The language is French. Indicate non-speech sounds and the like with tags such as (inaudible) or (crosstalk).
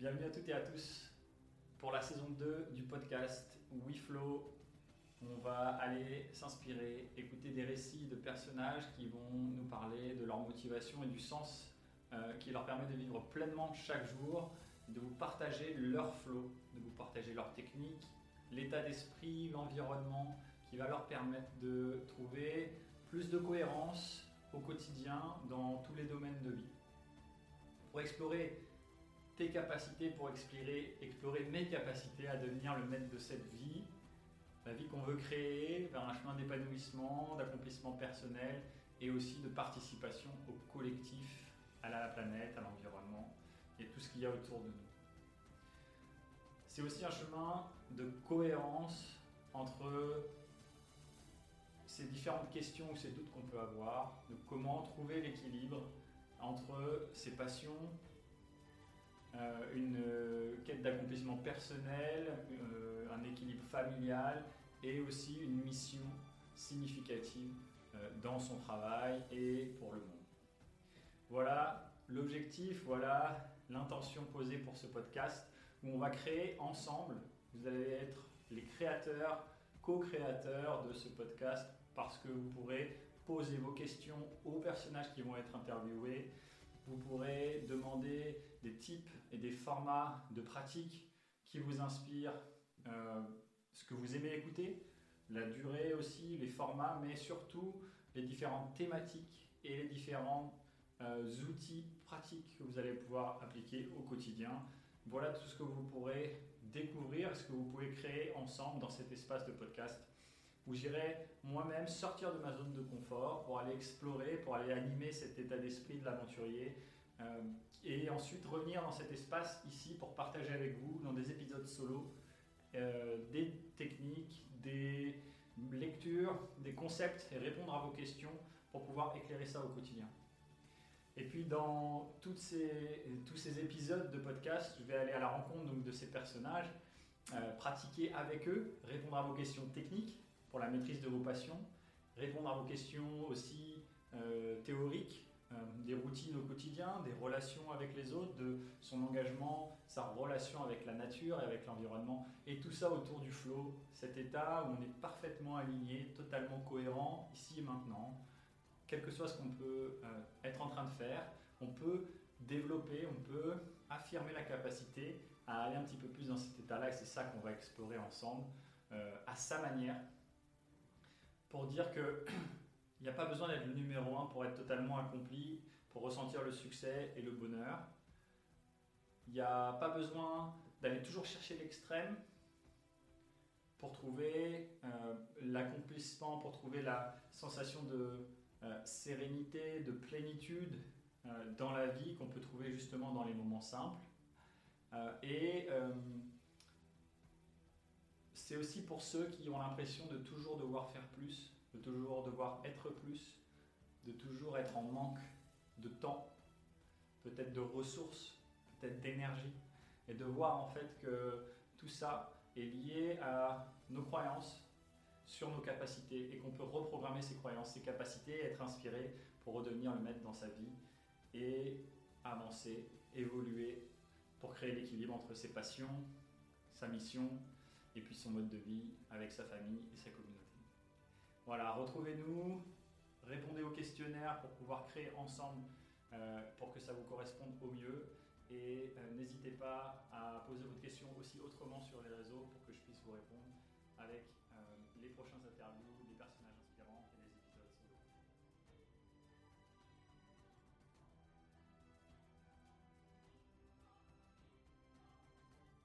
Bienvenue à toutes et à tous pour la saison 2 du podcast WeFlow. On va aller s'inspirer, écouter des récits de personnages qui vont nous parler de leur motivation et du sens euh, qui leur permet de vivre pleinement chaque jour, de vous partager leur flow, de vous partager leur technique, l'état d'esprit, l'environnement qui va leur permettre de trouver plus de cohérence au quotidien dans tous les domaines de vie. Pour explorer tes capacités pour explorer, explorer mes capacités à devenir le maître de cette vie, la vie qu'on veut créer vers un chemin d'épanouissement, d'accomplissement personnel et aussi de participation au collectif, à la planète, à l'environnement et tout ce qu'il y a autour de nous. C'est aussi un chemin de cohérence entre ces différentes questions ou ces doutes qu'on peut avoir, de comment trouver l'équilibre entre ses passions euh, une euh, quête d'accomplissement personnel, euh, un équilibre familial et aussi une mission significative dans son travail et pour le monde. Voilà l'objectif, voilà l'intention posée pour ce podcast où on va créer ensemble, vous allez être les créateurs, co-créateurs de ce podcast parce que vous pourrez poser vos questions aux personnages qui vont être interviewés, vous pourrez demander des types et des formats de pratiques qui vous inspirent euh, ce que vous aimez écouter, la durée aussi, les formats, mais surtout les différentes thématiques et les différents euh, outils pratiques que vous allez pouvoir appliquer au quotidien. Voilà tout ce que vous pourrez découvrir, ce que vous pouvez créer ensemble dans cet espace de podcast où j'irai moi-même sortir de ma zone de confort pour aller explorer, pour aller animer cet état d'esprit de l'aventurier. Euh, et ensuite revenir dans cet espace ici pour partager avec vous dans des épisodes solo euh, des techniques, des lectures, des concepts et répondre à vos questions pour pouvoir éclairer ça au quotidien. Et puis dans tous ces épisodes de podcast, je vais aller à la rencontre donc, de ces personnages, euh, pratiquer avec eux, répondre à vos questions techniques, la maîtrise de vos passions, répondre à vos questions aussi euh, théoriques, euh, des routines au quotidien, des relations avec les autres, de son engagement, sa relation avec la nature et avec l'environnement, et tout ça autour du flow, cet état où on est parfaitement aligné, totalement cohérent, ici et maintenant, quel que soit ce qu'on peut euh, être en train de faire, on peut développer, on peut affirmer la capacité à aller un petit peu plus dans cet état-là, et c'est ça qu'on va explorer ensemble, à sa manière, pour dire que (clears throat) il n'y a pas besoin d'être le numéro un pour être totalement accompli, pour ressentir le succès et le bonheur. Il n'y a pas besoin d'aller toujours chercher l'extrême pour trouver euh, l'accomplissement, pour trouver la sensation de euh, sérénité, de plénitude euh, dans la vie qu'on peut trouver justement dans les moments simples. et c'est aussi pour ceux qui ont l'impression de toujours devoir faire plus, de toujours devoir être plus, de toujours être en manque de temps, peut-être de ressources, peut-être d'énergie, et de voir en fait que tout ça est lié à nos croyances sur nos capacités et qu'on peut reprogrammer ces croyances, ces capacités, être inspiré pour redevenir le maître dans sa vie et avancer, évoluer pour créer l'équilibre entre ses passions, sa mission, et puis son mode de vie avec sa famille et sa communauté. Voilà, retrouvez-nous, répondez aux questionnaires pour pouvoir créer ensemble euh, pour que ça vous corresponde au mieux. Et euh, n'hésitez pas à poser votre question aussi autrement sur les réseaux pour que je puisse vous répondre avec euh, les prochains interviews,